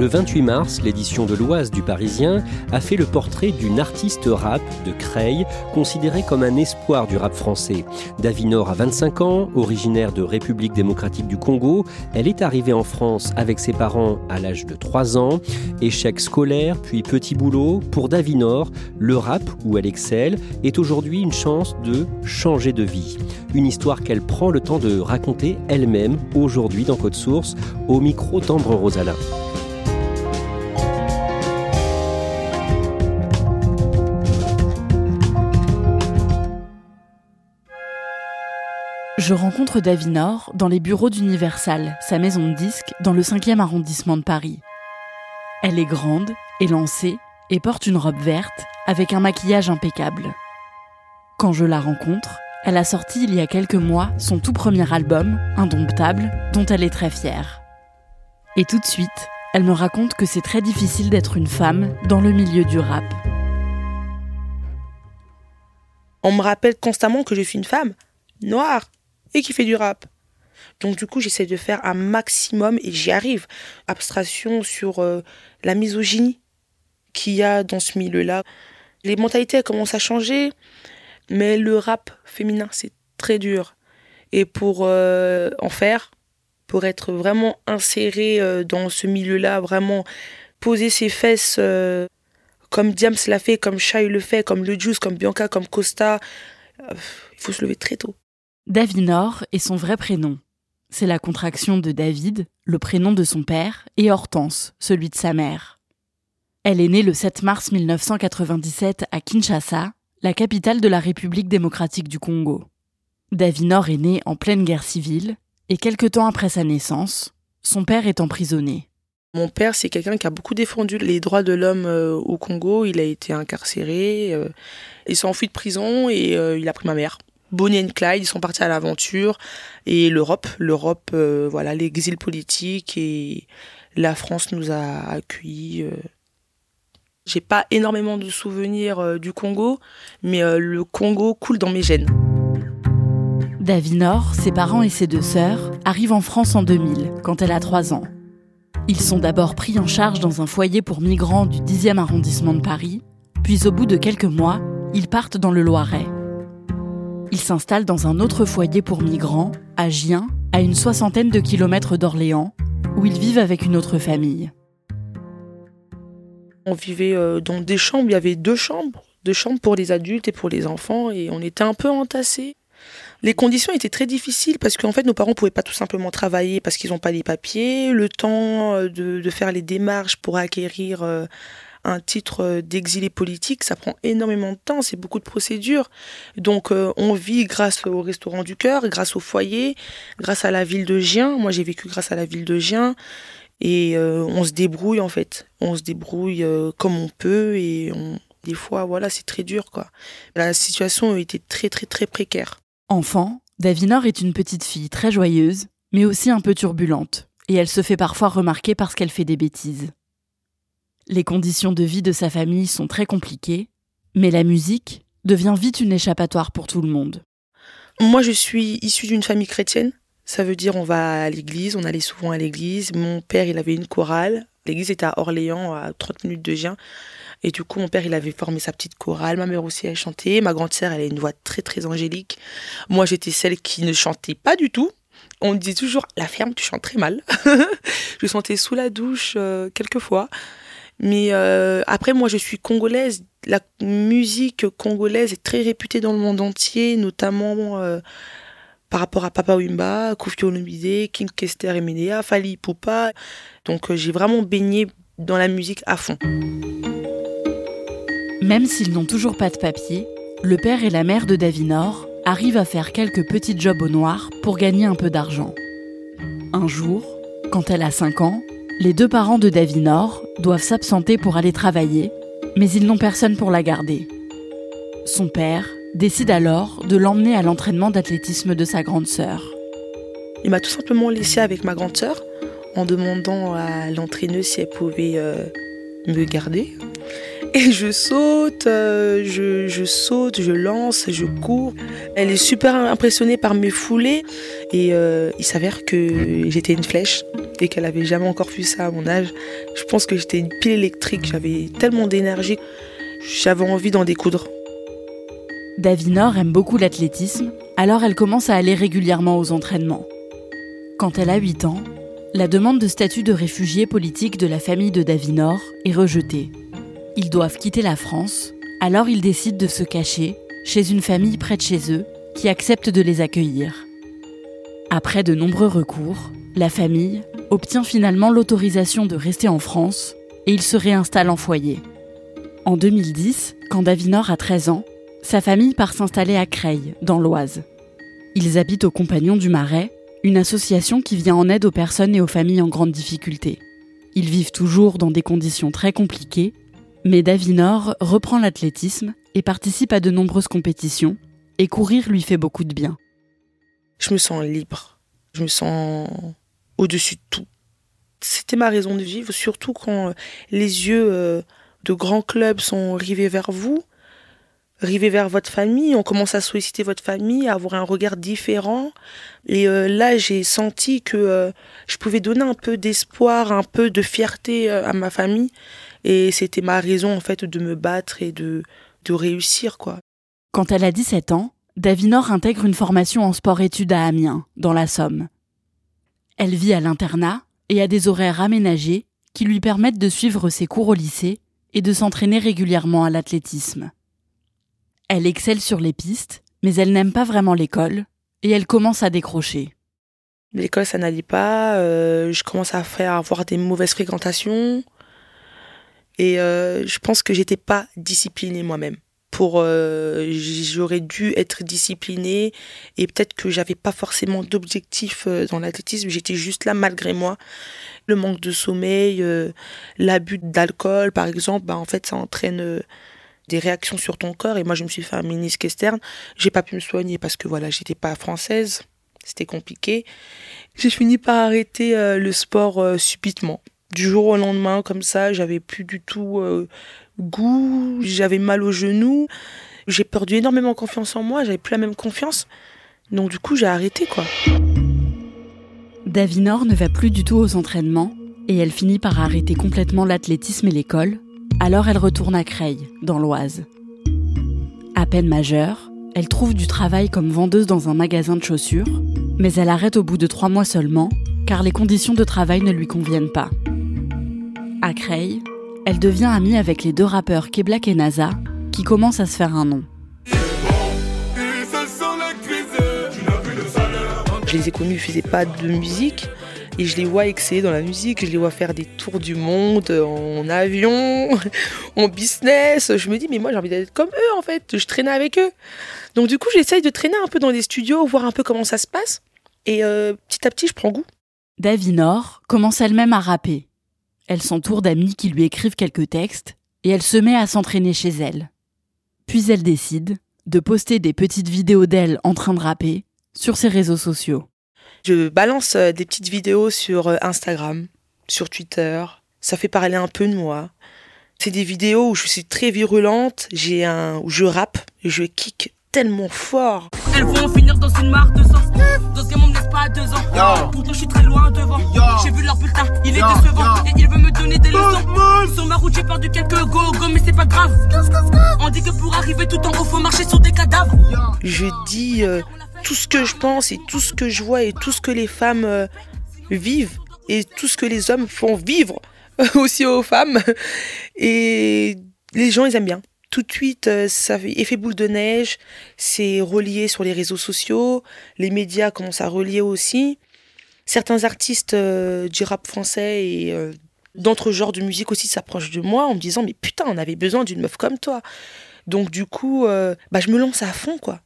Le 28 mars, l'édition de l'Oise du Parisien a fait le portrait d'une artiste rap de Creil, considérée comme un espoir du rap français. Davinor a 25 ans, originaire de République démocratique du Congo. Elle est arrivée en France avec ses parents à l'âge de 3 ans. Échec scolaire, puis petit boulot. Pour Davinor, le rap, où elle excelle, est aujourd'hui une chance de changer de vie. Une histoire qu'elle prend le temps de raconter elle-même aujourd'hui dans Code Source, au micro d'Ambre Rosalin. Je rencontre Davinor dans les bureaux d'Universal, sa maison de disques, dans le 5e arrondissement de Paris. Elle est grande, élancée et porte une robe verte avec un maquillage impeccable. Quand je la rencontre, elle a sorti il y a quelques mois son tout premier album, Indomptable, dont elle est très fière. Et tout de suite, elle me raconte que c'est très difficile d'être une femme dans le milieu du rap. On me rappelle constamment que je suis une femme noire et qui fait du rap. Donc du coup, j'essaie de faire un maximum et j'y arrive. Abstraction sur euh, la misogynie qu'il y a dans ce milieu-là. Les mentalités commencent à changer, mais le rap féminin, c'est très dur. Et pour euh, en faire, pour être vraiment inséré euh, dans ce milieu-là, vraiment poser ses fesses comme Diams l'a fait, comme Shai le fait, comme Le Juice, comme Bianca, comme Costa, il faut se lever très tôt. Davinor est son vrai prénom. C'est la contraction de David, le prénom de son père, et Hortense, celui de sa mère. Elle est née le 7 mars 1997 à Kinshasa, la capitale de la République démocratique du Congo. Davinor est né en pleine guerre civile, et quelque temps après sa naissance, son père est emprisonné. Mon père, c'est quelqu'un qui a beaucoup défendu les droits de l'homme euh, au Congo. Il a été incarcéré, euh, il s'est enfui de prison et euh, il a pris ma mère. Bonnie et Clyde, ils sont partis à l'aventure. Et l'Europe, l'Europe, euh, voilà, l'exil politique et la France nous a accueillis. Euh. J'ai pas énormément de souvenirs euh, du Congo, mais le Congo coule dans mes gènes. Davinor, ses parents et ses deux sœurs arrivent en France en 2000, quand elle a 3 ans. Ils sont d'abord pris en charge dans un foyer pour migrants du 10e arrondissement de Paris, puis au bout de quelques mois, ils partent dans le Loiret. Ils s'installent dans un autre foyer pour migrants, à Gien, à une soixantaine de kilomètres d'Orléans, où ils vivent avec une autre famille. On vivait euh, dans des chambres, il y avait deux chambres, deux chambres pour les adultes et pour les enfants, et on était un peu entassés. Les conditions étaient très difficiles parce qu'en fait nos parents pouvaient pas tout simplement travailler parce qu'ils n'ont pas les papiers, le temps euh, de, faire les démarches pour acquérir euh, un titre d'exilé politique, ça prend énormément de temps, c'est beaucoup de procédures. Donc euh, on vit grâce au restaurant du cœur, grâce au foyer, grâce à la ville de Gien. Moi j'ai vécu grâce à la ville de Gien. Et euh, on se débrouille en fait. On se débrouille euh, comme on peut et des fois voilà c'est très dur quoi. La situation était très très très précaire. Enfant, Davinor est une petite fille très joyeuse, mais aussi un peu turbulente. Et elle se fait parfois remarquer parce qu'elle fait des bêtises. Les conditions de vie de sa famille sont très compliquées, mais la musique devient vite une échappatoire pour tout le monde. Moi, je suis issue d'une famille chrétienne. Ça veut dire on va à l'église, on allait souvent à l'église. Mon père, il avait une chorale. L'église était à Orléans, à 30 minutes de Gien. Et du coup, mon père, il avait formé sa petite chorale. Ma mère aussi, elle chantait. Ma grande sœur, elle a une voix très, très angélique. Moi, j'étais celle qui ne chantait pas du tout. On me disait toujours, la ferme, tu chantes très mal. je chantais sous la douche euh, quelques fois. Mais euh, après, moi, je suis congolaise. La musique congolaise est très réputée dans le monde entier, notamment euh, par rapport à Papa Wimba, Kofi Olomide, King Kester et Medea, Fali Poupa. Donc, j'ai vraiment baigné dans la musique à fond. Même s'ils n'ont toujours pas de papier, le père et la mère de Davinor arrivent à faire quelques petits jobs au noir pour gagner un peu d'argent. Un jour, quand elle a 5 ans, les deux parents de Davinor doivent s'absenter pour aller travailler, mais ils n'ont personne pour la garder. Son père décide alors de l'emmener à l'entraînement d'athlétisme de sa grande sœur. Il m'a tout simplement laissé avec ma grande sœur en demandant à l'entraîneuse si elle pouvait euh, me garder. Et je saute, euh, je, saute, je lance, je cours. Elle est super impressionnée par mes foulées. Et euh, il s'avère que j'étais une flèche et qu'elle avait jamais encore vu ça à mon âge. Je pense que j'étais une pile électrique. J'avais tellement d'énergie. J'avais envie d'en découdre. Davinor aime beaucoup l'athlétisme, alors elle commence à aller régulièrement aux entraînements. Quand elle a 8 ans, la demande de statut de réfugié politique de la famille de Davinor est rejetée. Ils doivent quitter la France, alors ils décident de se cacher chez une famille près de chez eux qui accepte de les accueillir. Après de nombreux recours, la famille obtient finalement l'autorisation de rester en France et ils se réinstallent en foyer. En 2010, quand Davinor a 13 ans, sa famille part s'installer à Creil, dans l'Oise. Ils habitent au Compagnon du Marais, une association qui vient en aide aux personnes et aux familles en grande difficulté. Ils vivent toujours dans des conditions très compliquées mais Davinor reprend l'athlétisme et participe à de nombreuses compétitions, et courir lui fait beaucoup de bien. Je me sens libre, je me sens au-dessus de tout. C'était ma raison de vivre, surtout quand les yeux euh, de grands clubs sont rivés vers vous, rivés vers votre famille, on commence à solliciter votre famille, à avoir un regard différent. Et euh, là, j'ai senti que euh, je pouvais donner un peu d'espoir, un peu de fierté à ma famille. Et c'était ma raison, en fait, de me battre et de, de réussir, quoi. Quand elle a 17 ans, Davinor intègre une formation en sport-études à Amiens, dans la Somme. Elle vit à l'internat et a des horaires aménagés qui lui permettent de suivre ses cours au lycée et de s'entraîner régulièrement à l'athlétisme. Elle excelle sur les pistes, mais elle n'aime pas vraiment l'école et elle commence à décrocher. L'école, ça n'allait pas. Euh, je commence à faire avoir des mauvaises fréquentations. Et euh, je pense que j'étais pas disciplinée moi-même. Pour, euh, j'aurais dû être disciplinée et peut-être que j'avais pas forcément d'objectif euh, dans l'athlétisme. J'étais juste là malgré moi. Le manque de sommeil, l'abus d'alcool, par exemple, bah, en fait, ça entraîne des réactions sur ton corps. Et moi, je me suis fait un ménisque externe. J'ai pas pu me soigner parce que voilà, j'étais pas française. C'était compliqué. J'ai fini par arrêter le sport subitement du jour au lendemain, comme ça, j'avais plus du tout euh, goût, j'avais mal aux genoux, j'ai perdu énormément confiance en moi, j'avais plus la même confiance. Donc du coup, j'ai arrêté quoi. Davinor ne va plus du tout aux entraînements et elle finit par arrêter complètement l'athlétisme et l'école. Alors elle retourne à Creil, dans l'Oise. À peine majeure, elle trouve du travail comme vendeuse dans un magasin de chaussures, mais elle arrête au bout de trois mois seulement, car les conditions de travail ne lui conviennent pas. À Creil, elle devient amie avec les deux rappeurs Keblak et NASA, qui commencent à se faire un nom. Je les ai connus, ils faisaient pas de musique. Et je les vois exceller dans la musique, je les vois faire des tours du monde en avion, en business. Je me dis, mais moi j'ai envie d'être comme eux en fait, je traînais avec eux. Donc du coup, j'essaye de traîner un peu dans les studios, voir un peu comment ça se passe. Et euh, petit à petit, je prends goût. Davinor commence elle-même à rapper elle s'entoure d'amis qui lui écrivent quelques textes et elle se met à s'entraîner chez elle. Puis elle décide de poster des petites vidéos d'elle en train de rapper sur ses réseaux sociaux. Je balance euh, des petites vidéos sur euh, Instagram, sur Twitter. Ça fait parler un peu de moi. C'est des vidéos où je suis très virulente, j'ai un, où je rappe, je kick tellement fort. Elles vont finir dans une mare de sens. Dans ce game, on me laisse pas à deux ans? Pourtant, je suis très loin devant. J'ai vu leur bulletin, il est décevant. Et il veut me donner des leçons. Sur ma route, j'ai perdu quelques go, go, mais c'est pas grave. On dit que pour arriver tout en haut, faut marcher sur des cadavres. Je dis euh, tout ce que je pense et tout ce que je vois et tout ce que les femmes euh, vivent et tout ce que les hommes font vivre aussi aux femmes. Et les gens, ils aiment bien tout de suite, euh, ça fait effet boule de neige, c'est relié sur les réseaux sociaux, les médias commencent à relier aussi. Certains artistes euh, du rap français et euh, d'autres genres de musique aussi s'approchent de moi en me disant mais putain, on avait besoin d'une meuf comme toi. Donc du coup, bah, je me lance à fond quoi.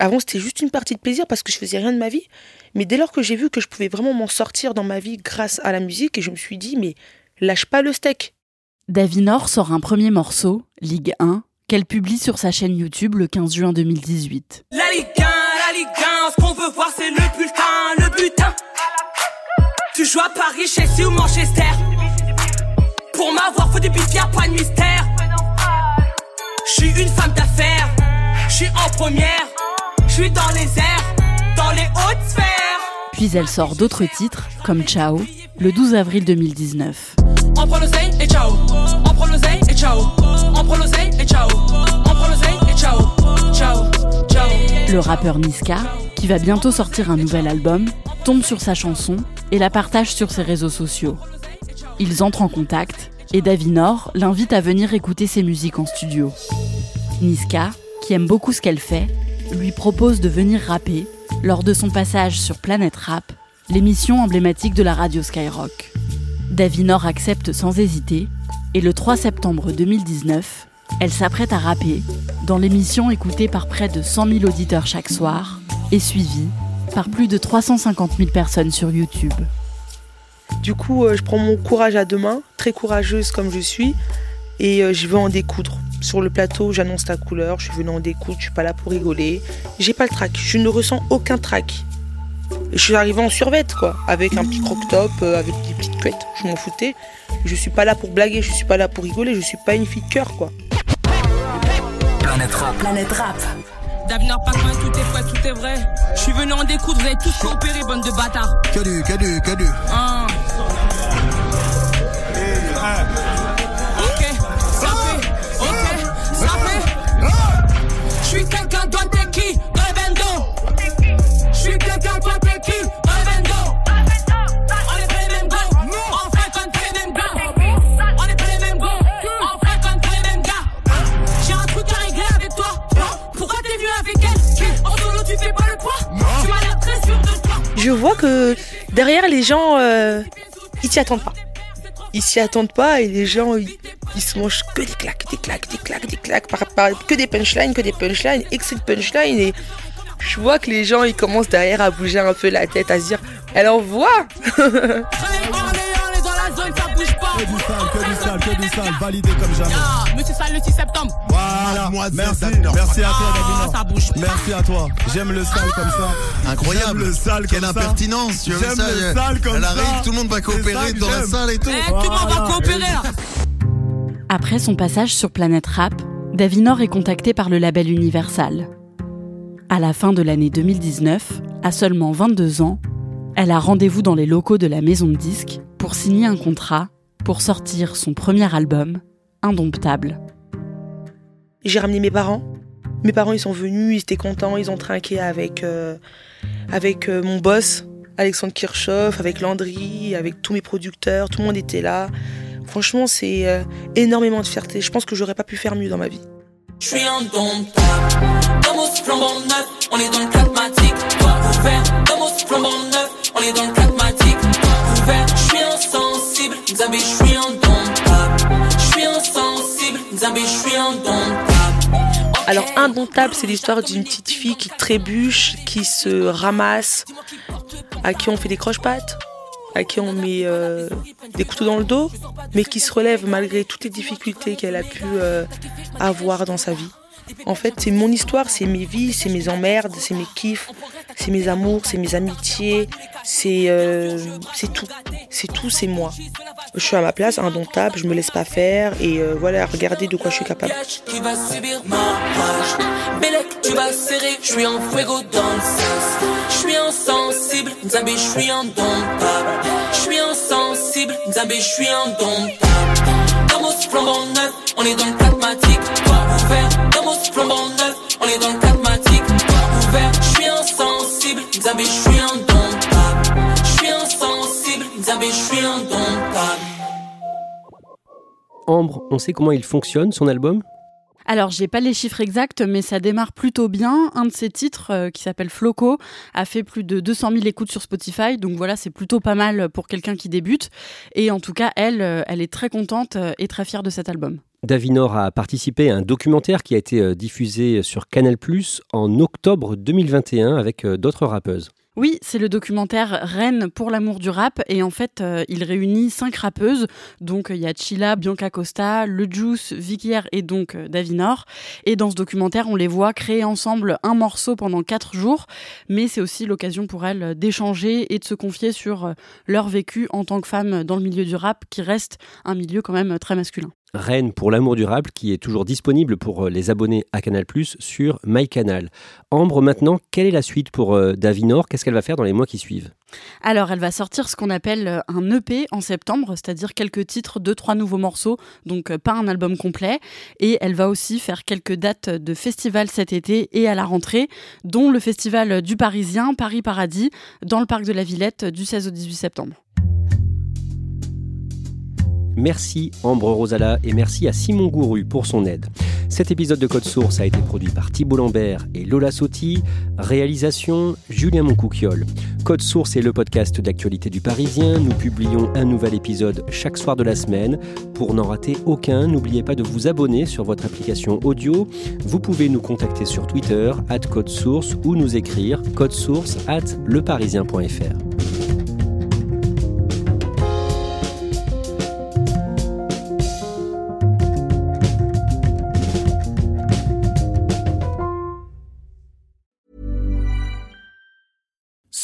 Avant, c'était juste une partie de plaisir parce que je faisais rien de ma vie. Mais dès lors que j'ai vu que je pouvais vraiment m'en sortir dans ma vie grâce à la musique, et je me suis dit, mais lâche pas le steak. Davinor sort un premier morceau, Ligue 1, qu'elle publie sur sa chaîne YouTube le 15 juin 2018. La Ligue 1, la Ligue 1, ce qu'on veut voir c'est le bulletin, le butin. Tu joues à Paris, Chelsea ou Manchester. Pour m'avoir, faut des y'a pas de mystère. Je suis une femme d'affaires, je suis en première, je suis dans les airs, dans les hautes sphères. Puis elle sort d'autres titres, comme Ciao, le 12 avril 2019. On prend l'oseille et ciao. On prend l'oseille et ciao. Le rappeur Niska, qui va bientôt sortir un nouvel album, tombe sur sa chanson et la partage sur ses réseaux sociaux. Ils entrent en contact et Davinor l'invite à venir écouter ses musiques en studio. Niska, qui aime beaucoup ce qu'elle fait, lui propose de venir rapper lors de son passage sur Planète Rap, l'émission emblématique de la radio Skyrock. Davinor accepte sans hésiter et le 3 septembre 2019, elle s'apprête à rapper dans l'émission écoutée par près de 100 000 auditeurs chaque soir et suivie par plus de 350 000 personnes sur YouTube. Du coup, euh, je prends mon courage à deux mains, très courageuse comme je suis, et euh, je veux en découdre. Sur le plateau, j'annonce la couleur, je suis venue en découdre, je suis pas là pour rigoler. J'ai pas le trac, je ne ressens aucun trac. Je suis arrivée en survette, quoi, avec un petit croc-top, euh, avec des petites couettes. Je m'en foutais. Je suis pas là pour blaguer, je suis pas là pour rigoler, je suis pas une fille de cœur, quoi. Planète rap. Planète rap. D'avenir pas tout est vrai, tout est vrai. Je suis venu en découdre, vous avez tous coopéré, bande de bâtards. Que du, que du, que du. Hein. Les gens, euh, ils s'y attendent pas. Ils s'y attendent pas et les gens, ils, se mangent que des claques, des claques, des claques, des claques, par, que des punchlines, que des punchlines, excès de punchlines. Et je vois que les gens, ils commencent derrière à bouger un peu la tête, à se dire, elle envoie On Que du sale, que du sale, que du sale. Validé comme jamais. Ah, monsieur Sale le 6 septembre. Voilà. Mademoiselle Merci, Davinor. merci à toi, Ah, Davinor. ça bouge pas. Merci à toi. J'aime le sale comme ça. Incroyable. J'aime le sale Quelle comme impertinence. J'aime ça le sale comme Elle ça. arrive, tout le monde va coopérer dans la salle et tout. Eh, tout le monde va coopérer là. Après son passage sur Planète Rap, Davinor est contacté par le label Universal. À la fin de l'année 2019, à seulement 22 ans, elle a rendez-vous dans les locaux de la maison de disques pour signer un contrat pour sortir son premier album, Indomptable. J'ai ramené mes parents. Mes parents, ils sont venus, ils étaient contents, ils ont trinqué avec, euh, avec euh, mon boss, Alexandre Kirchhoff, avec Landry, avec tous mes producteurs, tout le monde était là. Franchement, c'est euh, énormément de fierté. Je pense que j'aurais pas pu faire mieux dans ma vie. Je suis indomptable. Damos flambant neuf, on est dans le pragmatique. Toi ouvert, Damos flambant neuf, on est dans le Alors, Indomptable, c'est l'histoire d'une petite fille qui trébuche, qui se ramasse, à qui on fait des croche-pattes, à qui on met euh, des couteaux dans le dos, mais qui se relève malgré toutes les difficultés qu'elle a pu euh, avoir dans sa vie. En fait, c'est mon histoire, c'est mes vies, c'est mes emmerdes, c'est mes kiffs, c'est mes amours, c'est mes amitiés, c'est euh, tout. C'est tout, c'est moi. Je suis à ma place, indomptable, je me laisse pas faire et euh, voilà, regardez de quoi je suis capable. Je suis insensible, je suis indomptable. Neuf, on est dans le pragmatique. Toi ouvert, neuf, on est dans le. Toi ouvert, insensible, indomptable. Insensible, indomptable. Ambre, on sait comment il fonctionne, son album? Alors, j'ai pas les chiffres exacts, mais ça démarre plutôt bien. Un de ses titres, euh, qui s'appelle Floco, a fait plus de 200 000 écoutes sur Spotify. Donc voilà, c'est plutôt pas mal pour quelqu'un qui débute. Et en tout cas, elle, euh, elle est très contente euh, et très fière de cet album. Davinor a participé à un documentaire qui a été diffusé sur Canal+, en octobre 2021 avec d'autres rappeuses. Oui, c'est le documentaire Reine pour l'amour du rap et en fait, euh, il réunit cinq rappeuses. Donc, euh, il y a Chila, Bianca Costa, Le Juice, Vicky R et donc euh, Davinor. Et dans ce documentaire, on les voit créer ensemble un morceau pendant quatre jours. Mais c'est aussi l'occasion pour elles d'échanger et de se confier sur leur vécu en tant que femmes dans le milieu du rap, qui reste un milieu quand même très masculin. Reine pour l'amour durable qui est toujours disponible pour euh, les abonnés à Canal+, sur MyCanal. Ambre, maintenant, quelle est la suite pour euh, Davinor Qu'est-ce qu'elle va faire dans les mois qui suivent? Alors, elle va sortir ce qu'on appelle euh, un EP en septembre, c'est-à-dire quelques titres, deux, trois nouveaux morceaux, donc pas un album complet. Et elle va aussi faire quelques dates de festivals cet été et à la rentrée, dont le festival du Parisien, Paris Paradis, dans le parc de la Villette du 16 au 18 septembre. Merci Ambre Rosala et merci à Simon Gouru pour son aide. Cet épisode de Code Source a été produit par Thibault Lambert et Lola Sotti. Réalisation Julien Moncouquiole. Code Source est le podcast d'actualité du Parisien. Nous publions un nouvel épisode chaque soir de la semaine. Pour n'en rater aucun, n'oubliez pas de vous abonner sur votre application audio. Vous pouvez nous contacter sur Twitter, at Code Source, ou nous écrire codesource at leparisien.fr.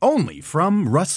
Only from Rust